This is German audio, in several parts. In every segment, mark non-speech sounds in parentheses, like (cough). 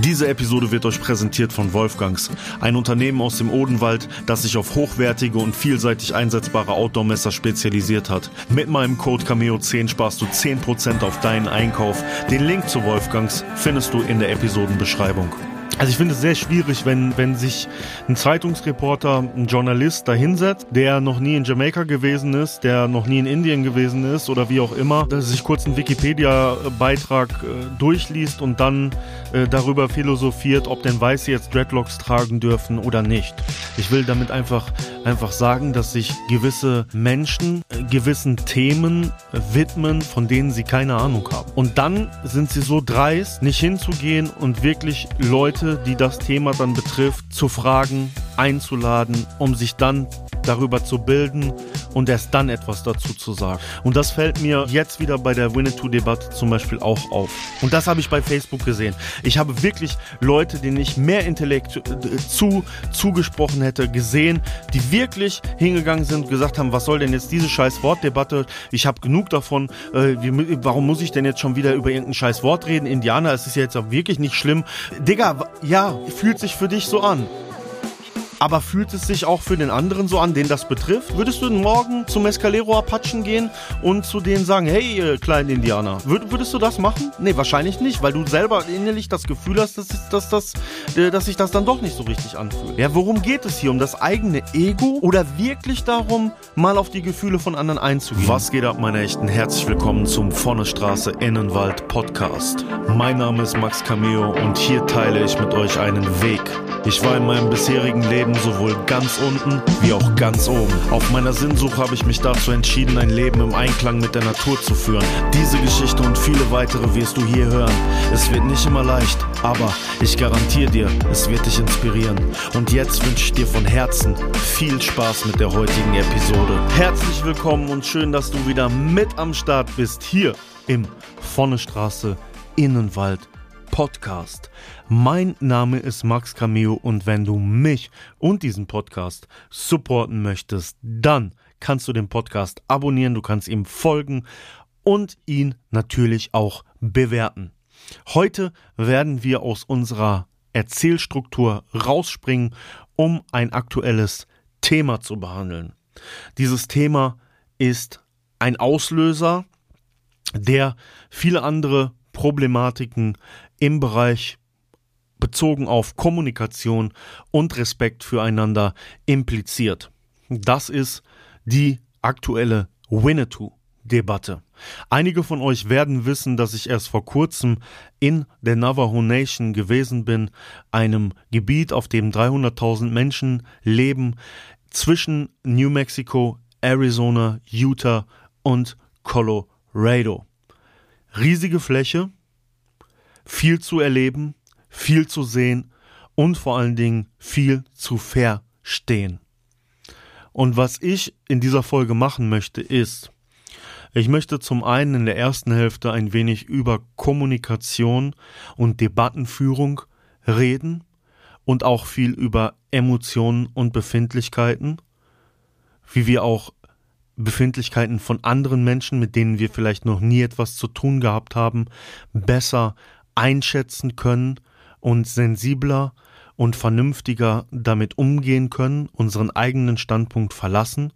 Diese Episode wird euch präsentiert von Wolfgangs, ein Unternehmen aus dem Odenwald, das sich auf hochwertige und vielseitig einsetzbare Outdoor-Messer spezialisiert hat. Mit meinem Code Cameo10 sparst du 10% auf deinen Einkauf. Den Link zu Wolfgangs findest du in der Episodenbeschreibung. Also ich finde es sehr schwierig, wenn, wenn sich ein Zeitungsreporter, ein Journalist da hinsetzt, der noch nie in Jamaika gewesen ist, der noch nie in Indien gewesen ist oder wie auch immer, dass sich kurz einen Wikipedia-Beitrag äh, durchliest und dann äh, darüber philosophiert, ob denn Weiße jetzt Dreadlocks tragen dürfen oder nicht. Ich will damit einfach, einfach sagen, dass sich gewisse Menschen äh, gewissen Themen äh, widmen, von denen sie keine Ahnung haben. Und dann sind sie so dreist, nicht hinzugehen und wirklich Leute Leute, die das Thema dann betrifft, zu fragen, einzuladen, um sich dann darüber zu bilden und erst dann etwas dazu zu sagen. Und das fällt mir jetzt wieder bei der Winnetou-Debatte zum Beispiel auch auf. Und das habe ich bei Facebook gesehen. Ich habe wirklich Leute, denen ich mehr Intellekt äh, zu, zugesprochen hätte, gesehen, die wirklich hingegangen sind und gesagt haben, was soll denn jetzt diese scheiß Wortdebatte? Ich habe genug davon. Äh, wie, warum muss ich denn jetzt schon wieder über irgendein scheiß Wort reden? Indianer, es ist ja jetzt auch wirklich nicht schlimm. Digga, ja, fühlt sich für dich so an. Aber fühlt es sich auch für den anderen so an, den das betrifft? Würdest du morgen zum Mescalero Apachen gehen und zu denen sagen, hey, ihr kleinen Indianer, Würd, würdest du das machen? Nee, wahrscheinlich nicht, weil du selber innerlich das Gefühl hast, dass, dass, dass, äh, dass sich das dann doch nicht so richtig anfühlt. Ja, worum geht es hier? Um das eigene Ego oder wirklich darum, mal auf die Gefühle von anderen einzugehen? Was geht ab, meine Echten? Herzlich willkommen zum Vonnestraße Innenwald Podcast. Mein Name ist Max Cameo und hier teile ich mit euch einen Weg. Ich war in meinem bisherigen Leben Leben sowohl ganz unten wie auch ganz oben. Auf meiner Sinnsuche habe ich mich dazu entschieden, ein Leben im Einklang mit der Natur zu führen. Diese Geschichte und viele weitere wirst du hier hören. Es wird nicht immer leicht, aber ich garantiere dir, es wird dich inspirieren. Und jetzt wünsche ich dir von Herzen viel Spaß mit der heutigen Episode. Herzlich willkommen und schön, dass du wieder mit am Start bist hier im Vonnestraße Innenwald Podcast. Mein Name ist Max Cameo und wenn du mich und diesen Podcast supporten möchtest, dann kannst du den Podcast abonnieren, du kannst ihm folgen und ihn natürlich auch bewerten. Heute werden wir aus unserer Erzählstruktur rausspringen, um ein aktuelles Thema zu behandeln. Dieses Thema ist ein Auslöser, der viele andere Problematiken im Bereich bezogen auf Kommunikation und Respekt füreinander impliziert. Das ist die aktuelle Winnetou-Debatte. Einige von euch werden wissen, dass ich erst vor kurzem in der Navajo Nation gewesen bin, einem Gebiet, auf dem 300.000 Menschen leben, zwischen New Mexico, Arizona, Utah und Colorado. Riesige Fläche, viel zu erleben, viel zu sehen und vor allen Dingen viel zu verstehen. Und was ich in dieser Folge machen möchte, ist, ich möchte zum einen in der ersten Hälfte ein wenig über Kommunikation und Debattenführung reden und auch viel über Emotionen und Befindlichkeiten, wie wir auch Befindlichkeiten von anderen Menschen, mit denen wir vielleicht noch nie etwas zu tun gehabt haben, besser einschätzen können und sensibler und vernünftiger damit umgehen können, unseren eigenen Standpunkt verlassen.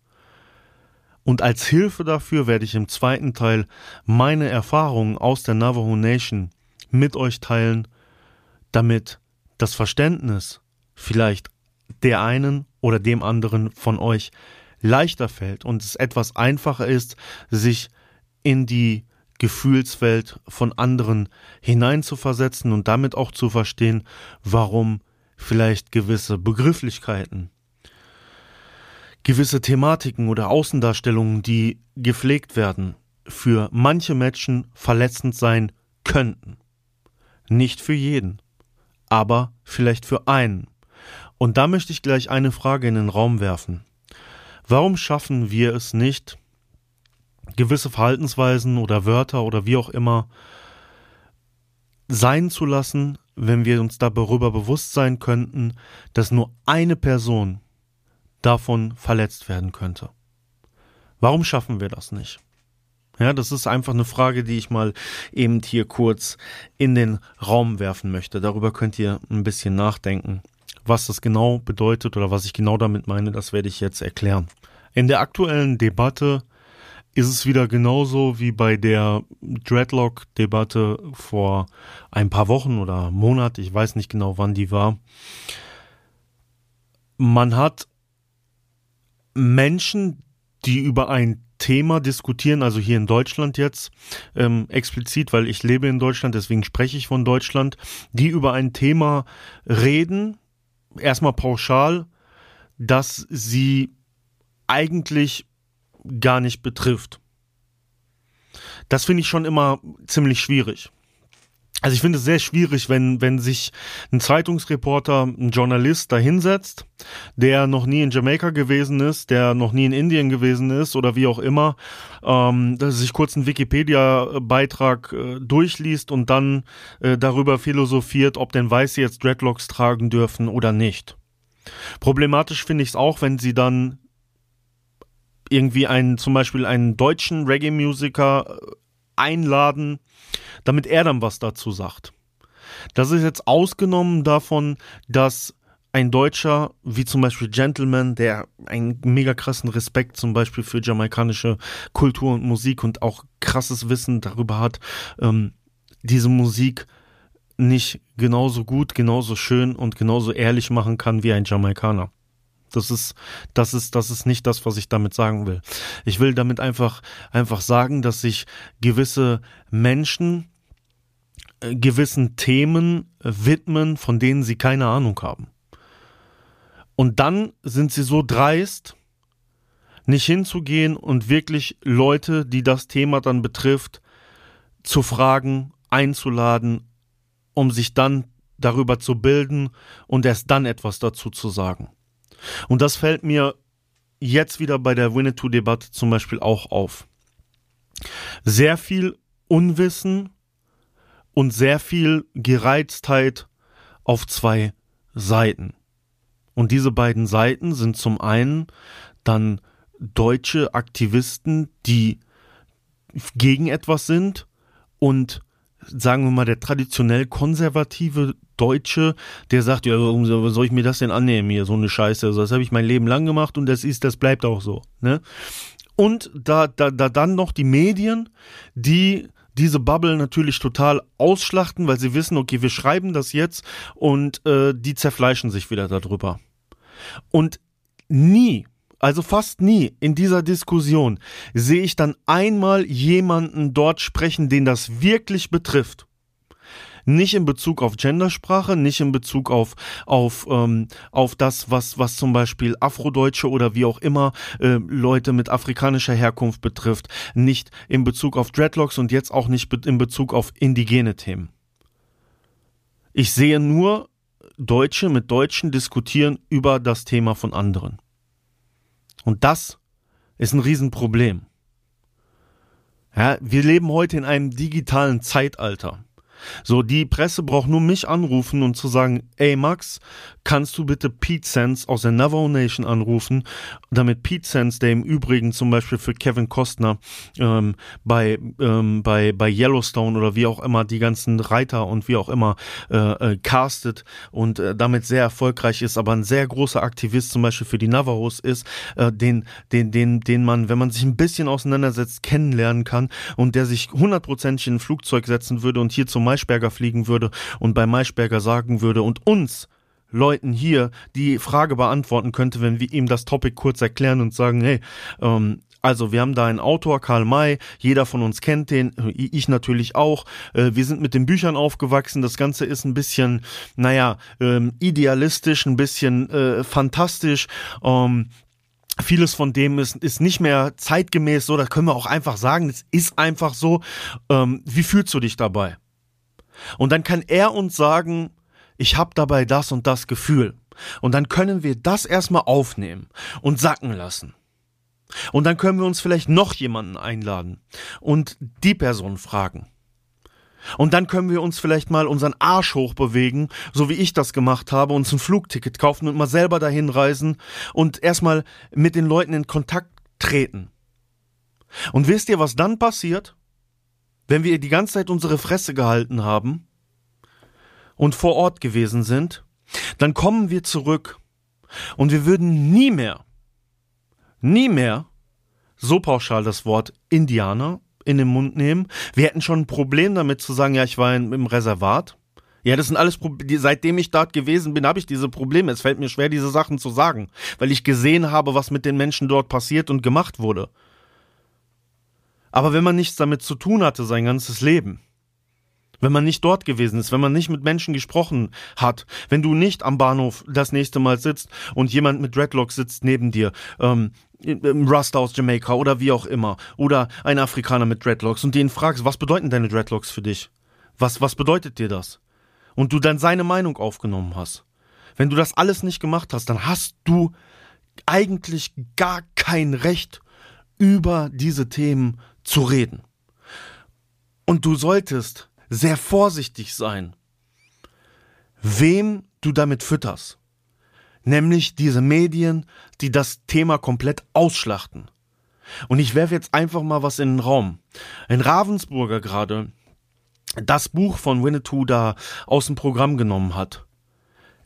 Und als Hilfe dafür werde ich im zweiten Teil meine Erfahrungen aus der Navajo Nation mit euch teilen, damit das Verständnis vielleicht der einen oder dem anderen von euch leichter fällt und es etwas einfacher ist, sich in die Gefühlswelt von anderen hineinzuversetzen und damit auch zu verstehen, warum vielleicht gewisse Begrifflichkeiten, gewisse Thematiken oder Außendarstellungen, die gepflegt werden, für manche Menschen verletzend sein könnten. Nicht für jeden, aber vielleicht für einen. Und da möchte ich gleich eine Frage in den Raum werfen. Warum schaffen wir es nicht, gewisse Verhaltensweisen oder Wörter oder wie auch immer sein zu lassen, wenn wir uns darüber bewusst sein könnten, dass nur eine Person davon verletzt werden könnte. Warum schaffen wir das nicht? Ja, das ist einfach eine Frage, die ich mal eben hier kurz in den Raum werfen möchte. Darüber könnt ihr ein bisschen nachdenken. Was das genau bedeutet oder was ich genau damit meine, das werde ich jetzt erklären. In der aktuellen Debatte ist es wieder genauso wie bei der Dreadlock-Debatte vor ein paar Wochen oder Monat, ich weiß nicht genau wann die war. Man hat Menschen, die über ein Thema diskutieren, also hier in Deutschland jetzt ähm, explizit, weil ich lebe in Deutschland, deswegen spreche ich von Deutschland, die über ein Thema reden, erstmal pauschal, dass sie eigentlich gar nicht betrifft. Das finde ich schon immer ziemlich schwierig. Also ich finde es sehr schwierig, wenn, wenn sich ein Zeitungsreporter, ein Journalist da hinsetzt, der noch nie in Jamaika gewesen ist, der noch nie in Indien gewesen ist oder wie auch immer, ähm, dass sich kurz einen Wikipedia-Beitrag äh, durchliest und dann äh, darüber philosophiert, ob denn Weiße jetzt Dreadlocks tragen dürfen oder nicht. Problematisch finde ich es auch, wenn sie dann irgendwie einen, zum Beispiel einen deutschen Reggae-Musiker äh, einladen, damit er dann was dazu sagt. Das ist jetzt ausgenommen davon, dass ein Deutscher, wie zum Beispiel Gentleman, der einen mega krassen Respekt zum Beispiel für jamaikanische Kultur und Musik und auch krasses Wissen darüber hat, ähm, diese Musik nicht genauso gut, genauso schön und genauso ehrlich machen kann wie ein Jamaikaner. Das ist, das ist, das ist nicht das, was ich damit sagen will. Ich will damit einfach, einfach sagen, dass sich gewisse Menschen äh, gewissen Themen äh, widmen, von denen sie keine Ahnung haben. Und dann sind sie so dreist, nicht hinzugehen und wirklich Leute, die das Thema dann betrifft, zu fragen, einzuladen, um sich dann darüber zu bilden und erst dann etwas dazu zu sagen. Und das fällt mir jetzt wieder bei der Winnetou-Debatte zum Beispiel auch auf. Sehr viel Unwissen und sehr viel Gereiztheit auf zwei Seiten. Und diese beiden Seiten sind zum einen dann deutsche Aktivisten, die gegen etwas sind und sagen wir mal, der traditionell konservative Deutsche, der sagt, ja, warum soll ich mir das denn annehmen hier, so eine Scheiße. Also das habe ich mein Leben lang gemacht und das ist, das bleibt auch so. Ne? Und da, da, da dann noch die Medien, die diese Bubble natürlich total ausschlachten, weil sie wissen, okay, wir schreiben das jetzt und äh, die zerfleischen sich wieder darüber. Und nie also fast nie in dieser Diskussion sehe ich dann einmal jemanden dort sprechen, den das wirklich betrifft. Nicht in Bezug auf Gendersprache, nicht in Bezug auf, auf, ähm, auf das, was, was zum Beispiel Afrodeutsche oder wie auch immer äh, Leute mit afrikanischer Herkunft betrifft, nicht in Bezug auf Dreadlocks und jetzt auch nicht in Bezug auf indigene Themen. Ich sehe nur Deutsche mit Deutschen diskutieren über das Thema von anderen. Und das ist ein Riesenproblem. Ja, wir leben heute in einem digitalen Zeitalter. So, die Presse braucht nur mich anrufen und zu sagen, ey Max, kannst du bitte Pete Sense aus der Navajo Nation anrufen, damit Pete Sense, der im Übrigen zum Beispiel für Kevin Costner ähm, bei, ähm, bei, bei Yellowstone oder wie auch immer die ganzen Reiter und wie auch immer äh, äh, castet und äh, damit sehr erfolgreich ist, aber ein sehr großer Aktivist zum Beispiel für die Navajos ist, äh, den, den, den, den man, wenn man sich ein bisschen auseinandersetzt, kennenlernen kann und der sich hundertprozentig in ein Flugzeug setzen würde und hier zum Maischberger fliegen würde und bei Maischberger sagen würde und uns Leuten hier die Frage beantworten könnte, wenn wir ihm das Topic kurz erklären und sagen, hey, ähm, also wir haben da einen Autor, Karl May, jeder von uns kennt den, ich natürlich auch. Äh, wir sind mit den Büchern aufgewachsen, das Ganze ist ein bisschen, naja, ähm, idealistisch, ein bisschen äh, fantastisch. Ähm, Vieles von dem ist, ist nicht mehr zeitgemäß so, da können wir auch einfach sagen, es ist einfach so. Ähm, wie fühlst du dich dabei? Und dann kann er uns sagen, ich habe dabei das und das Gefühl. Und dann können wir das erstmal aufnehmen und sacken lassen. Und dann können wir uns vielleicht noch jemanden einladen und die Person fragen. Und dann können wir uns vielleicht mal unseren Arsch hochbewegen, so wie ich das gemacht habe, uns ein Flugticket kaufen und mal selber dahin reisen und erstmal mit den Leuten in Kontakt treten. Und wisst ihr, was dann passiert? Wenn wir die ganze Zeit unsere Fresse gehalten haben und vor Ort gewesen sind, dann kommen wir zurück und wir würden nie mehr, nie mehr so pauschal das Wort Indianer in den Mund nehmen. Wir hätten schon ein Problem damit zu sagen, ja, ich war im Reservat. Ja, das sind alles Probleme. Seitdem ich dort gewesen bin, habe ich diese Probleme. Es fällt mir schwer, diese Sachen zu sagen, weil ich gesehen habe, was mit den Menschen dort passiert und gemacht wurde. Aber wenn man nichts damit zu tun hatte, sein ganzes Leben, wenn man nicht dort gewesen ist, wenn man nicht mit Menschen gesprochen hat, wenn du nicht am Bahnhof das nächste Mal sitzt und jemand mit Dreadlocks sitzt neben dir, ähm, Rust aus Jamaika oder wie auch immer, oder ein Afrikaner mit Dreadlocks und den fragst, was bedeuten deine Dreadlocks für dich? Was, was bedeutet dir das? Und du dann seine Meinung aufgenommen hast. Wenn du das alles nicht gemacht hast, dann hast du eigentlich gar kein Recht, über diese Themen zu reden. Und du solltest sehr vorsichtig sein, wem du damit fütterst. Nämlich diese Medien, die das Thema komplett ausschlachten. Und ich werfe jetzt einfach mal was in den Raum. Ein Ravensburger gerade das Buch von Winnetou da aus dem Programm genommen hat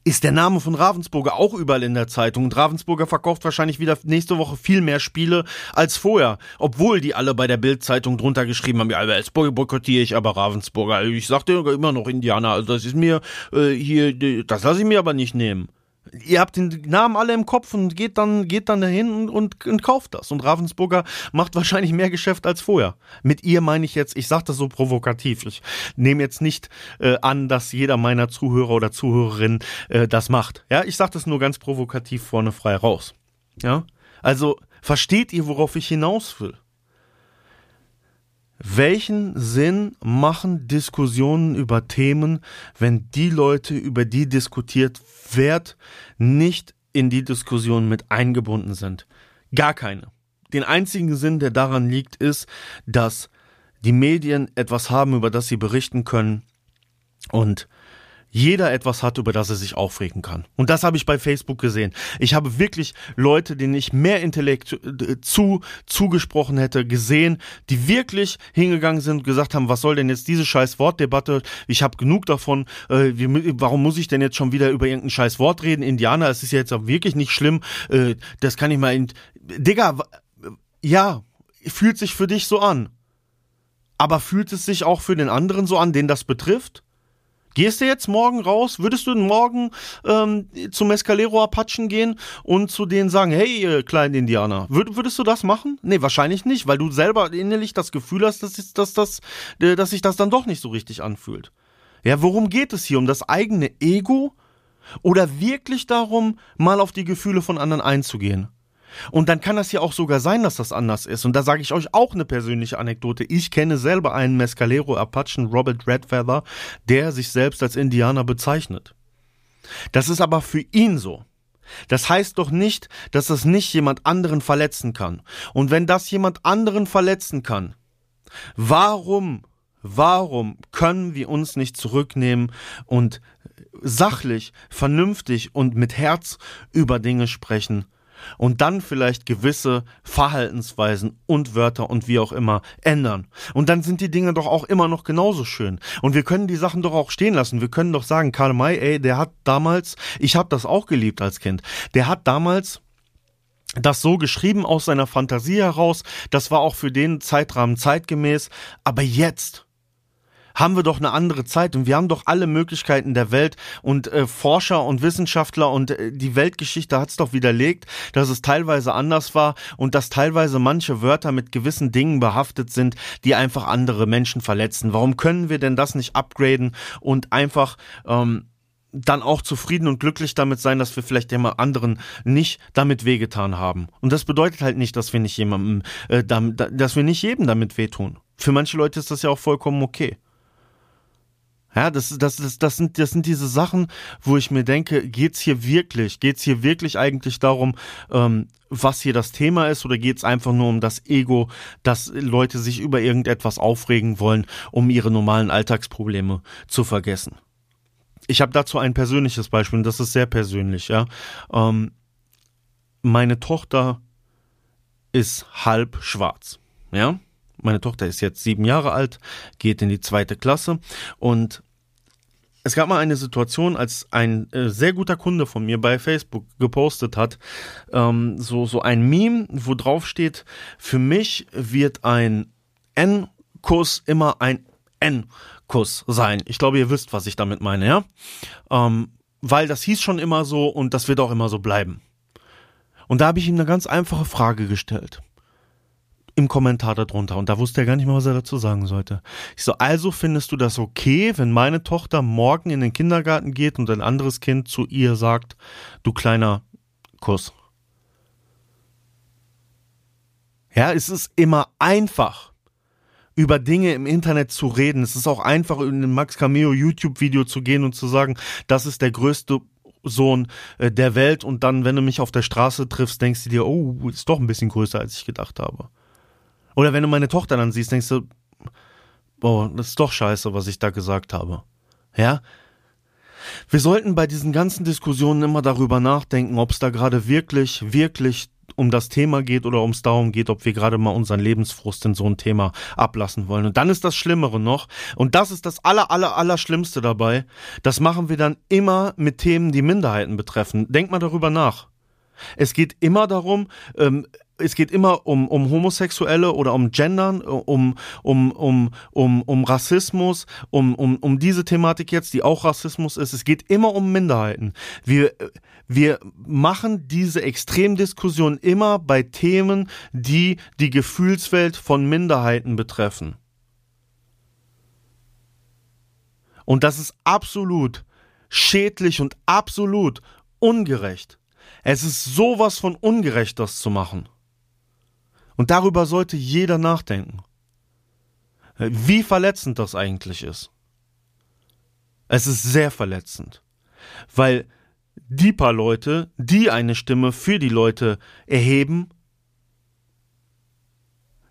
ist der Name von Ravensburger auch überall in der Zeitung. Und Ravensburger verkauft wahrscheinlich wieder nächste Woche viel mehr Spiele als vorher. Obwohl die alle bei der Bild-Zeitung drunter geschrieben haben, ja, als boykottiere ich aber Ravensburger. Ich sagte immer noch Indianer. Also das ist mir äh, hier, das lasse ich mir aber nicht nehmen. Ihr habt den Namen alle im Kopf und geht dann, geht dann dahin und, und, und, kauft das. Und Ravensburger macht wahrscheinlich mehr Geschäft als vorher. Mit ihr meine ich jetzt, ich sage das so provokativ. Ich nehme jetzt nicht äh, an, dass jeder meiner Zuhörer oder Zuhörerinnen äh, das macht. Ja, ich sage das nur ganz provokativ vorne frei raus. Ja, also versteht ihr, worauf ich hinaus will? Welchen Sinn machen Diskussionen über Themen, wenn die Leute, über die diskutiert wird, nicht in die Diskussion mit eingebunden sind? Gar keine. Den einzigen Sinn, der daran liegt, ist, dass die Medien etwas haben, über das sie berichten können und jeder etwas hat, über das er sich aufregen kann. Und das habe ich bei Facebook gesehen. Ich habe wirklich Leute, denen ich mehr Intellekt äh, zu zugesprochen hätte, gesehen, die wirklich hingegangen sind und gesagt haben, was soll denn jetzt diese scheiß Wortdebatte? Ich habe genug davon. Äh, wie, warum muss ich denn jetzt schon wieder über irgendein scheiß Wort reden? Indianer, es ist ja jetzt auch wirklich nicht schlimm. Äh, das kann ich mal in. Digga, ja, fühlt sich für dich so an. Aber fühlt es sich auch für den anderen so an, den das betrifft? Gehst du jetzt morgen raus? Würdest du morgen ähm, zum Mescalero Apachen gehen und zu denen sagen, hey, ihr kleinen Indianer, würd, würdest du das machen? Nee, wahrscheinlich nicht, weil du selber innerlich das Gefühl hast, dass, dass, dass, äh, dass sich das dann doch nicht so richtig anfühlt. Ja, worum geht es hier? Um das eigene Ego? Oder wirklich darum, mal auf die Gefühle von anderen einzugehen? Und dann kann das ja auch sogar sein, dass das anders ist. Und da sage ich euch auch eine persönliche Anekdote. Ich kenne selber einen Mescalero Apachen, Robert Redfeather, der sich selbst als Indianer bezeichnet. Das ist aber für ihn so. Das heißt doch nicht, dass das nicht jemand anderen verletzen kann. Und wenn das jemand anderen verletzen kann, warum, warum können wir uns nicht zurücknehmen und sachlich, vernünftig und mit Herz über Dinge sprechen, und dann vielleicht gewisse Verhaltensweisen und Wörter und wie auch immer ändern. Und dann sind die Dinge doch auch immer noch genauso schön. Und wir können die Sachen doch auch stehen lassen. Wir können doch sagen, Karl May, ey, der hat damals, ich habe das auch geliebt als Kind, der hat damals das so geschrieben aus seiner Fantasie heraus, das war auch für den Zeitrahmen zeitgemäß, aber jetzt haben wir doch eine andere Zeit und wir haben doch alle Möglichkeiten der Welt und äh, Forscher und Wissenschaftler und äh, die Weltgeschichte hat es doch widerlegt, dass es teilweise anders war und dass teilweise manche Wörter mit gewissen Dingen behaftet sind, die einfach andere Menschen verletzen. Warum können wir denn das nicht upgraden und einfach ähm, dann auch zufrieden und glücklich damit sein, dass wir vielleicht dem anderen nicht damit wehgetan haben. Und das bedeutet halt nicht, dass wir nicht jemandem, äh, damit, dass wir nicht jedem damit wehtun. Für manche Leute ist das ja auch vollkommen okay. Ja, das, das, das, das, sind, das sind diese Sachen, wo ich mir denke, geht's hier wirklich, geht's hier wirklich eigentlich darum, ähm, was hier das Thema ist, oder geht's einfach nur um das Ego, dass Leute sich über irgendetwas aufregen wollen, um ihre normalen Alltagsprobleme zu vergessen? Ich habe dazu ein persönliches Beispiel, und das ist sehr persönlich, ja. Ähm, meine Tochter ist halb schwarz. Ja, meine Tochter ist jetzt sieben Jahre alt, geht in die zweite Klasse und es gab mal eine Situation, als ein äh, sehr guter Kunde von mir bei Facebook gepostet hat, ähm, so, so ein Meme, wo drauf steht, für mich wird ein N-Kuss immer ein N-Kuss sein. Ich glaube, ihr wisst, was ich damit meine, ja? Ähm, weil das hieß schon immer so und das wird auch immer so bleiben. Und da habe ich ihm eine ganz einfache Frage gestellt im Kommentar darunter und da wusste er gar nicht mehr, was er dazu sagen sollte. Ich so, also findest du das okay, wenn meine Tochter morgen in den Kindergarten geht und ein anderes Kind zu ihr sagt, du kleiner Kuss. Ja, es ist immer einfach, über Dinge im Internet zu reden. Es ist auch einfach, in ein Max Cameo YouTube-Video zu gehen und zu sagen, das ist der größte Sohn äh, der Welt und dann, wenn du mich auf der Straße triffst, denkst du dir, oh, ist doch ein bisschen größer, als ich gedacht habe. Oder wenn du meine Tochter dann siehst, denkst du, boah, das ist doch scheiße, was ich da gesagt habe. Ja? Wir sollten bei diesen ganzen Diskussionen immer darüber nachdenken, ob es da gerade wirklich, wirklich um das Thema geht oder um es darum geht, ob wir gerade mal unseren Lebensfrust in so ein Thema ablassen wollen. Und dann ist das Schlimmere noch, und das ist das aller, aller, aller Schlimmste dabei, das machen wir dann immer mit Themen, die Minderheiten betreffen. Denk mal darüber nach. Es geht immer darum, ähm, es geht immer um, um Homosexuelle oder um Gendern, um, um, um, um, um Rassismus, um, um, um diese Thematik jetzt, die auch Rassismus ist. Es geht immer um Minderheiten. Wir, wir machen diese Extremdiskussion immer bei Themen, die die Gefühlswelt von Minderheiten betreffen. Und das ist absolut schädlich und absolut ungerecht. Es ist sowas von ungerecht, das zu machen. Und darüber sollte jeder nachdenken. Wie verletzend das eigentlich ist. Es ist sehr verletzend. Weil die paar Leute, die eine Stimme für die Leute erheben,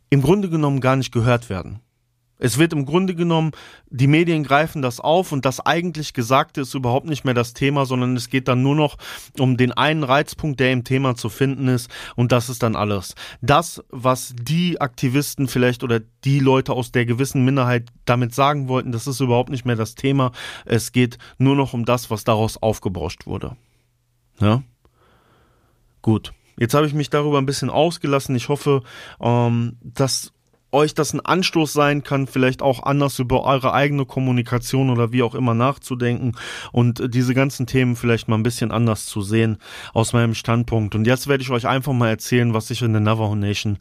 im Grunde genommen gar nicht gehört werden. Es wird im Grunde genommen, die Medien greifen das auf und das eigentlich Gesagte ist überhaupt nicht mehr das Thema, sondern es geht dann nur noch um den einen Reizpunkt, der im Thema zu finden ist und das ist dann alles. Das, was die Aktivisten vielleicht oder die Leute aus der gewissen Minderheit damit sagen wollten, das ist überhaupt nicht mehr das Thema. Es geht nur noch um das, was daraus aufgebauscht wurde. Ja? Gut. Jetzt habe ich mich darüber ein bisschen ausgelassen. Ich hoffe, ähm, dass euch das ein Anstoß sein kann, vielleicht auch anders über eure eigene Kommunikation oder wie auch immer nachzudenken und diese ganzen Themen vielleicht mal ein bisschen anders zu sehen aus meinem Standpunkt. Und jetzt werde ich euch einfach mal erzählen, was ich in der Navajo Nation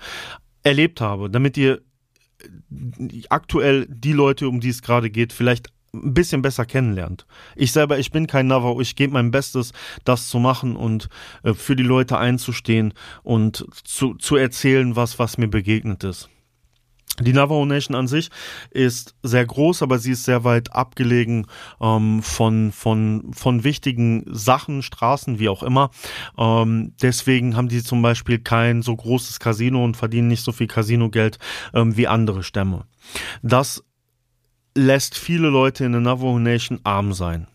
erlebt habe, damit ihr aktuell die Leute, um die es gerade geht, vielleicht ein bisschen besser kennenlernt. Ich selber, ich bin kein Navajo, ich gebe mein Bestes, das zu machen und äh, für die Leute einzustehen und zu, zu erzählen, was, was mir begegnet ist. Die Navajo Nation an sich ist sehr groß, aber sie ist sehr weit abgelegen ähm, von, von, von wichtigen Sachen, Straßen, wie auch immer. Ähm, deswegen haben die zum Beispiel kein so großes Casino und verdienen nicht so viel Casinogeld ähm, wie andere Stämme. Das lässt viele Leute in der Navajo Nation arm sein.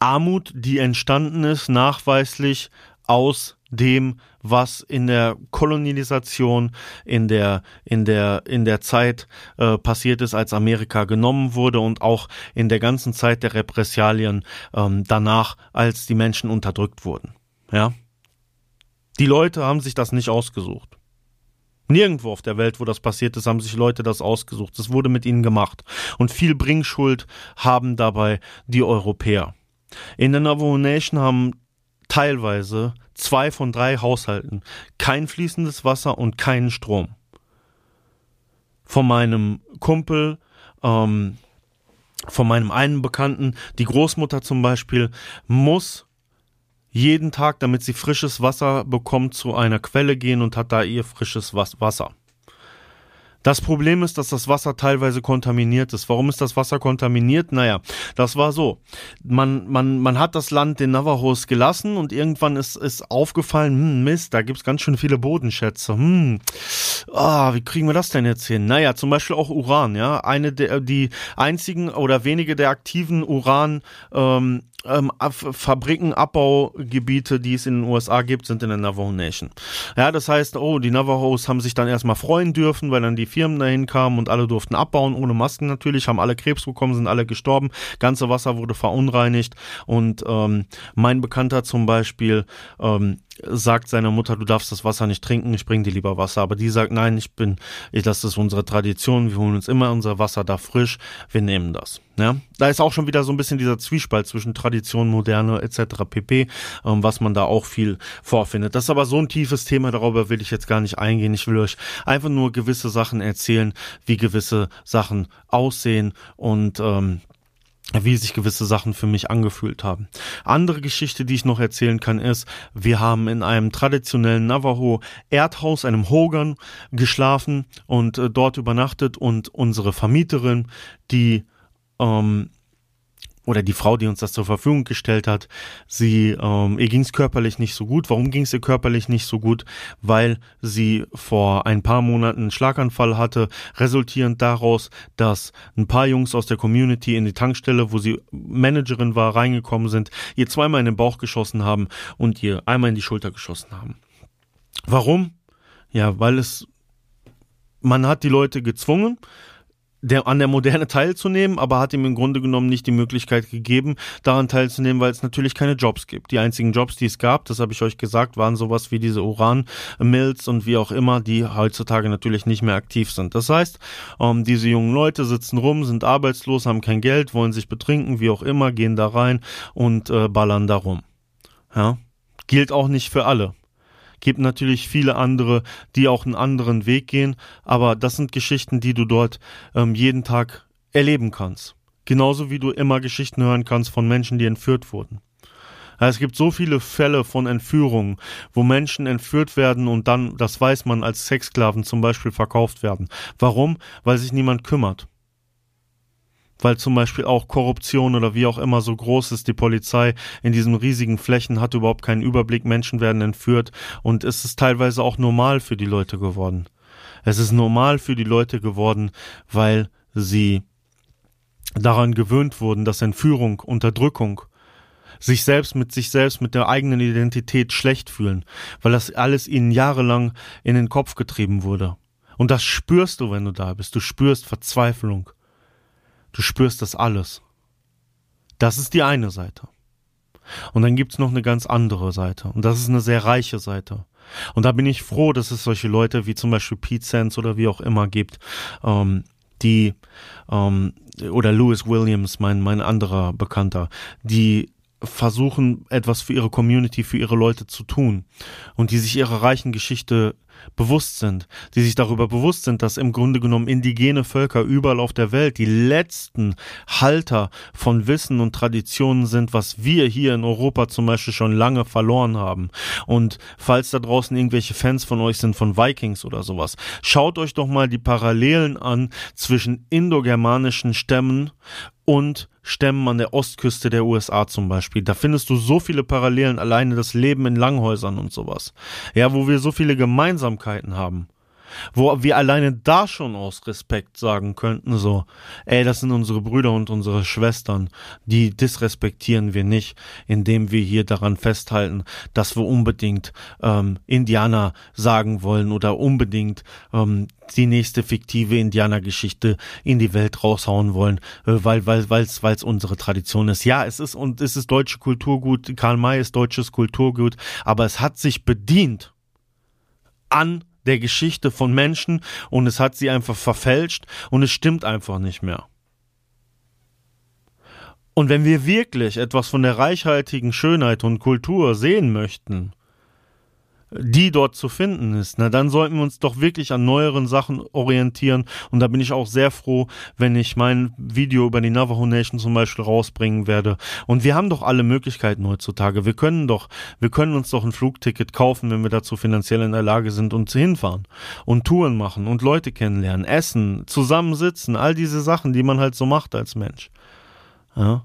Armut, die entstanden ist, nachweislich aus dem, was in der Kolonisation, in der, in der, in der Zeit äh, passiert ist, als Amerika genommen wurde und auch in der ganzen Zeit der Repressalien ähm, danach, als die Menschen unterdrückt wurden. Ja. Die Leute haben sich das nicht ausgesucht. Nirgendwo auf der Welt, wo das passiert ist, haben sich Leute das ausgesucht. Es wurde mit ihnen gemacht. Und viel Bringschuld haben dabei die Europäer. In der Navajo Nation haben teilweise zwei von drei Haushalten kein fließendes Wasser und keinen Strom. Von meinem Kumpel, ähm, von meinem einen Bekannten, die Großmutter zum Beispiel, muss jeden Tag, damit sie frisches Wasser bekommt, zu einer Quelle gehen und hat da ihr frisches Wasser. Das Problem ist, dass das Wasser teilweise kontaminiert ist. Warum ist das Wasser kontaminiert? Naja, das war so. Man, man, man hat das Land den Navajos gelassen und irgendwann ist, ist aufgefallen, hm, Mist, da gibt's ganz schön viele Bodenschätze. Hm, ah, wie kriegen wir das denn jetzt hin? Naja, zum Beispiel auch Uran, ja. Eine der, die einzigen oder wenige der aktiven Uran, ähm, ähm, Fabriken, Abbaugebiete, die es in den USA gibt, sind in der Navajo Nation. Ja, das heißt, oh, die Navajos haben sich dann erstmal freuen dürfen, weil dann die Firmen dahin kamen und alle durften abbauen, ohne Masken natürlich, haben alle Krebs bekommen, sind alle gestorben, ganze Wasser wurde verunreinigt und ähm, mein Bekannter zum Beispiel ähm, sagt seiner Mutter, du darfst das Wasser nicht trinken, ich bring dir lieber Wasser. Aber die sagt, nein, ich bin, ich, das ist unsere Tradition, wir holen uns immer unser Wasser da frisch, wir nehmen das. Ja, da ist auch schon wieder so ein bisschen dieser Zwiespalt zwischen Tradition, Moderne etc. pp, ähm, was man da auch viel vorfindet. Das ist aber so ein tiefes Thema, darüber will ich jetzt gar nicht eingehen. Ich will euch einfach nur gewisse Sachen erzählen, wie gewisse Sachen aussehen und ähm, wie sich gewisse Sachen für mich angefühlt haben. Andere Geschichte, die ich noch erzählen kann, ist, wir haben in einem traditionellen Navajo Erdhaus, einem Hogan, geschlafen und äh, dort übernachtet und unsere Vermieterin, die ähm, oder die Frau, die uns das zur Verfügung gestellt hat, sie, ähm, ihr ging es körperlich nicht so gut. Warum ging es ihr körperlich nicht so gut? Weil sie vor ein paar Monaten einen Schlaganfall hatte, resultierend daraus, dass ein paar Jungs aus der Community in die Tankstelle, wo sie Managerin war, reingekommen sind, ihr zweimal in den Bauch geschossen haben und ihr einmal in die Schulter geschossen haben. Warum? Ja, weil es, man hat die Leute gezwungen, der, an der Moderne teilzunehmen, aber hat ihm im Grunde genommen nicht die Möglichkeit gegeben, daran teilzunehmen, weil es natürlich keine Jobs gibt. Die einzigen Jobs, die es gab, das habe ich euch gesagt, waren sowas wie diese Uran-Mills und wie auch immer, die heutzutage natürlich nicht mehr aktiv sind. Das heißt, ähm, diese jungen Leute sitzen rum, sind arbeitslos, haben kein Geld, wollen sich betrinken, wie auch immer, gehen da rein und äh, ballern da rum. Ja? Gilt auch nicht für alle gibt natürlich viele andere, die auch einen anderen Weg gehen, aber das sind Geschichten, die du dort ähm, jeden Tag erleben kannst. Genauso wie du immer Geschichten hören kannst von Menschen, die entführt wurden. Es gibt so viele Fälle von Entführungen, wo Menschen entführt werden und dann, das weiß man, als Sexsklaven zum Beispiel verkauft werden. Warum? Weil sich niemand kümmert weil zum Beispiel auch Korruption oder wie auch immer so groß ist, die Polizei in diesen riesigen Flächen hat überhaupt keinen Überblick, Menschen werden entführt und es ist teilweise auch normal für die Leute geworden. Es ist normal für die Leute geworden, weil sie daran gewöhnt wurden, dass Entführung, Unterdrückung, sich selbst mit sich selbst, mit der eigenen Identität schlecht fühlen, weil das alles ihnen jahrelang in den Kopf getrieben wurde. Und das spürst du, wenn du da bist. Du spürst Verzweiflung. Du spürst das alles. Das ist die eine Seite. Und dann gibt's noch eine ganz andere Seite. Und das ist eine sehr reiche Seite. Und da bin ich froh, dass es solche Leute wie zum Beispiel Pete Sands oder wie auch immer gibt, ähm, die ähm, oder Lewis Williams, mein mein anderer Bekannter, die versuchen etwas für ihre Community, für ihre Leute zu tun und die sich ihrer reichen Geschichte bewusst sind, die sich darüber bewusst sind, dass im Grunde genommen indigene Völker überall auf der Welt die letzten Halter von Wissen und Traditionen sind, was wir hier in Europa zum Beispiel schon lange verloren haben. Und falls da draußen irgendwelche Fans von euch sind von Vikings oder sowas, schaut euch doch mal die Parallelen an zwischen indogermanischen Stämmen und Stämmen an der Ostküste der USA zum Beispiel. Da findest du so viele Parallelen, alleine das Leben in Langhäusern und sowas. Ja, wo wir so viele Gemeinsamkeiten haben wo wir alleine da schon aus Respekt sagen könnten, so, ey, das sind unsere Brüder und unsere Schwestern, die disrespektieren wir nicht, indem wir hier daran festhalten, dass wir unbedingt ähm, Indianer sagen wollen oder unbedingt ähm, die nächste fiktive Indianergeschichte in die Welt raushauen wollen, äh, weil weil weil's unsere Tradition ist. Ja, es ist und es ist deutsche Kulturgut. Karl May ist deutsches Kulturgut, aber es hat sich bedient an der Geschichte von Menschen und es hat sie einfach verfälscht und es stimmt einfach nicht mehr. Und wenn wir wirklich etwas von der reichhaltigen Schönheit und Kultur sehen möchten, die dort zu finden ist, na dann sollten wir uns doch wirklich an neueren Sachen orientieren. Und da bin ich auch sehr froh, wenn ich mein Video über die Navajo Nation zum Beispiel rausbringen werde. Und wir haben doch alle Möglichkeiten heutzutage. Wir können doch, wir können uns doch ein Flugticket kaufen, wenn wir dazu finanziell in der Lage sind und hinfahren und Touren machen und Leute kennenlernen, essen, zusammensitzen, all diese Sachen, die man halt so macht als Mensch. Ja.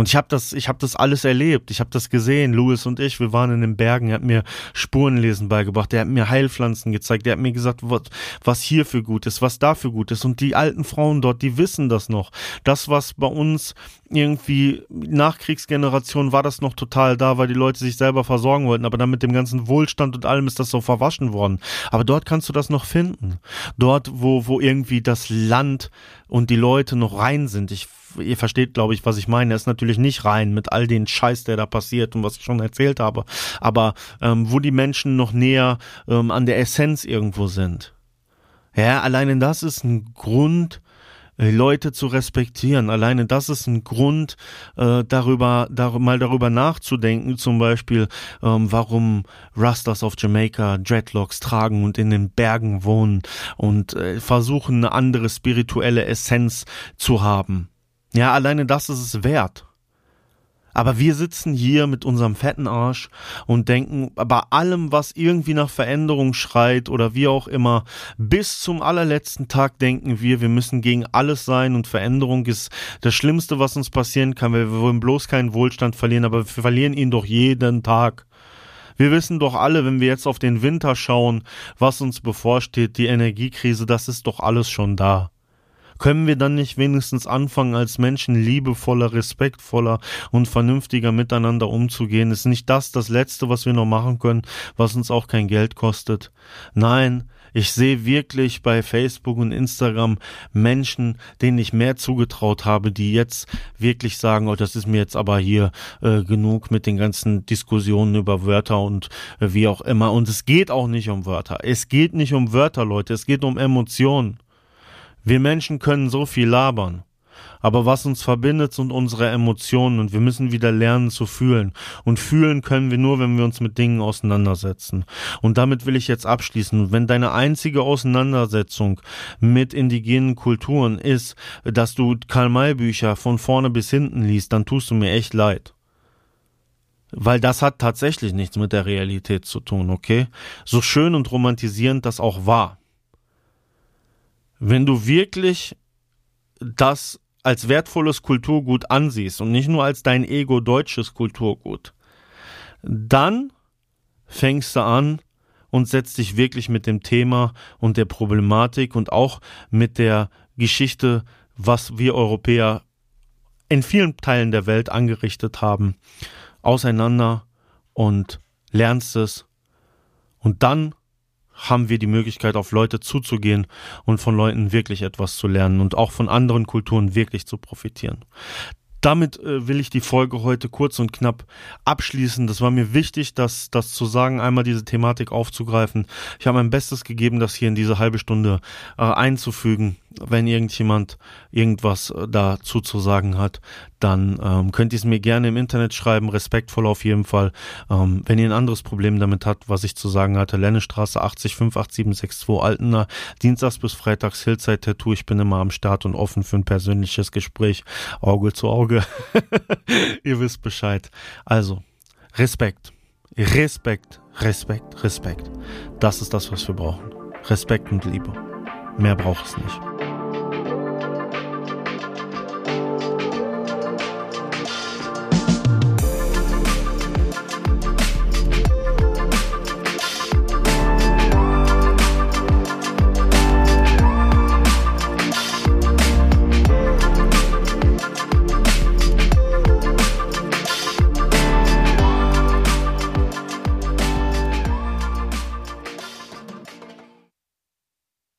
Und ich habe das, ich habe das alles erlebt. Ich habe das gesehen. Louis und ich, wir waren in den Bergen. Er hat mir Spurenlesen beigebracht. Er hat mir Heilpflanzen gezeigt. Er hat mir gesagt, was, was hier für gut ist, was da für gut ist. Und die alten Frauen dort, die wissen das noch. Das, was bei uns irgendwie Nachkriegsgeneration war das noch total da, weil die Leute sich selber versorgen wollten. Aber dann mit dem ganzen Wohlstand und allem ist das so verwaschen worden. Aber dort kannst du das noch finden. Dort, wo, wo irgendwie das Land und die Leute noch rein sind. Ich ihr versteht, glaube ich, was ich meine. Er ist natürlich nicht rein mit all den Scheiß, der da passiert und was ich schon erzählt habe. Aber ähm, wo die Menschen noch näher ähm, an der Essenz irgendwo sind. Ja, alleine das ist ein Grund, Leute zu respektieren. Alleine das ist ein Grund, äh, darüber, dar mal darüber nachzudenken, zum Beispiel, ähm, warum Rastas auf Jamaica Dreadlocks tragen und in den Bergen wohnen und äh, versuchen, eine andere spirituelle Essenz zu haben. Ja, alleine das ist es wert. Aber wir sitzen hier mit unserem fetten Arsch und denken bei allem, was irgendwie nach Veränderung schreit oder wie auch immer, bis zum allerletzten Tag denken wir, wir müssen gegen alles sein und Veränderung ist das Schlimmste, was uns passieren kann. Wir wollen bloß keinen Wohlstand verlieren, aber wir verlieren ihn doch jeden Tag. Wir wissen doch alle, wenn wir jetzt auf den Winter schauen, was uns bevorsteht, die Energiekrise, das ist doch alles schon da. Können wir dann nicht wenigstens anfangen, als Menschen liebevoller, respektvoller und vernünftiger miteinander umzugehen? Ist nicht das das Letzte, was wir noch machen können, was uns auch kein Geld kostet? Nein, ich sehe wirklich bei Facebook und Instagram Menschen, denen ich mehr zugetraut habe, die jetzt wirklich sagen, oh, das ist mir jetzt aber hier äh, genug mit den ganzen Diskussionen über Wörter und äh, wie auch immer. Und es geht auch nicht um Wörter. Es geht nicht um Wörter, Leute. Es geht um Emotionen. Wir Menschen können so viel labern. Aber was uns verbindet, sind unsere Emotionen und wir müssen wieder lernen zu fühlen. Und fühlen können wir nur, wenn wir uns mit Dingen auseinandersetzen. Und damit will ich jetzt abschließen. Wenn deine einzige Auseinandersetzung mit indigenen Kulturen ist, dass du Karl-May-Bücher von vorne bis hinten liest, dann tust du mir echt leid. Weil das hat tatsächlich nichts mit der Realität zu tun, okay? So schön und romantisierend das auch war. Wenn du wirklich das als wertvolles Kulturgut ansiehst und nicht nur als dein ego deutsches Kulturgut, dann fängst du an und setzt dich wirklich mit dem Thema und der Problematik und auch mit der Geschichte, was wir Europäer in vielen Teilen der Welt angerichtet haben, auseinander und lernst es. Und dann haben wir die Möglichkeit, auf Leute zuzugehen und von Leuten wirklich etwas zu lernen und auch von anderen Kulturen wirklich zu profitieren. Damit äh, will ich die Folge heute kurz und knapp abschließen. Das war mir wichtig, das, das zu sagen, einmal diese Thematik aufzugreifen. Ich habe mein Bestes gegeben, das hier in diese halbe Stunde äh, einzufügen wenn irgendjemand irgendwas äh, dazu zu sagen hat, dann ähm, könnt ihr es mir gerne im Internet schreiben, respektvoll auf jeden Fall. Ähm, wenn ihr ein anderes Problem damit habt, was ich zu sagen hatte, Lennestraße 80 58762 Altener, Dienstags bis Freitags Hillzeit Tattoo, ich bin immer am Start und offen für ein persönliches Gespräch, Auge zu Auge. (laughs) ihr wisst Bescheid. Also, Respekt. Respekt, Respekt, Respekt. Das ist das, was wir brauchen. Respekt und Liebe. Mehr braucht es nicht.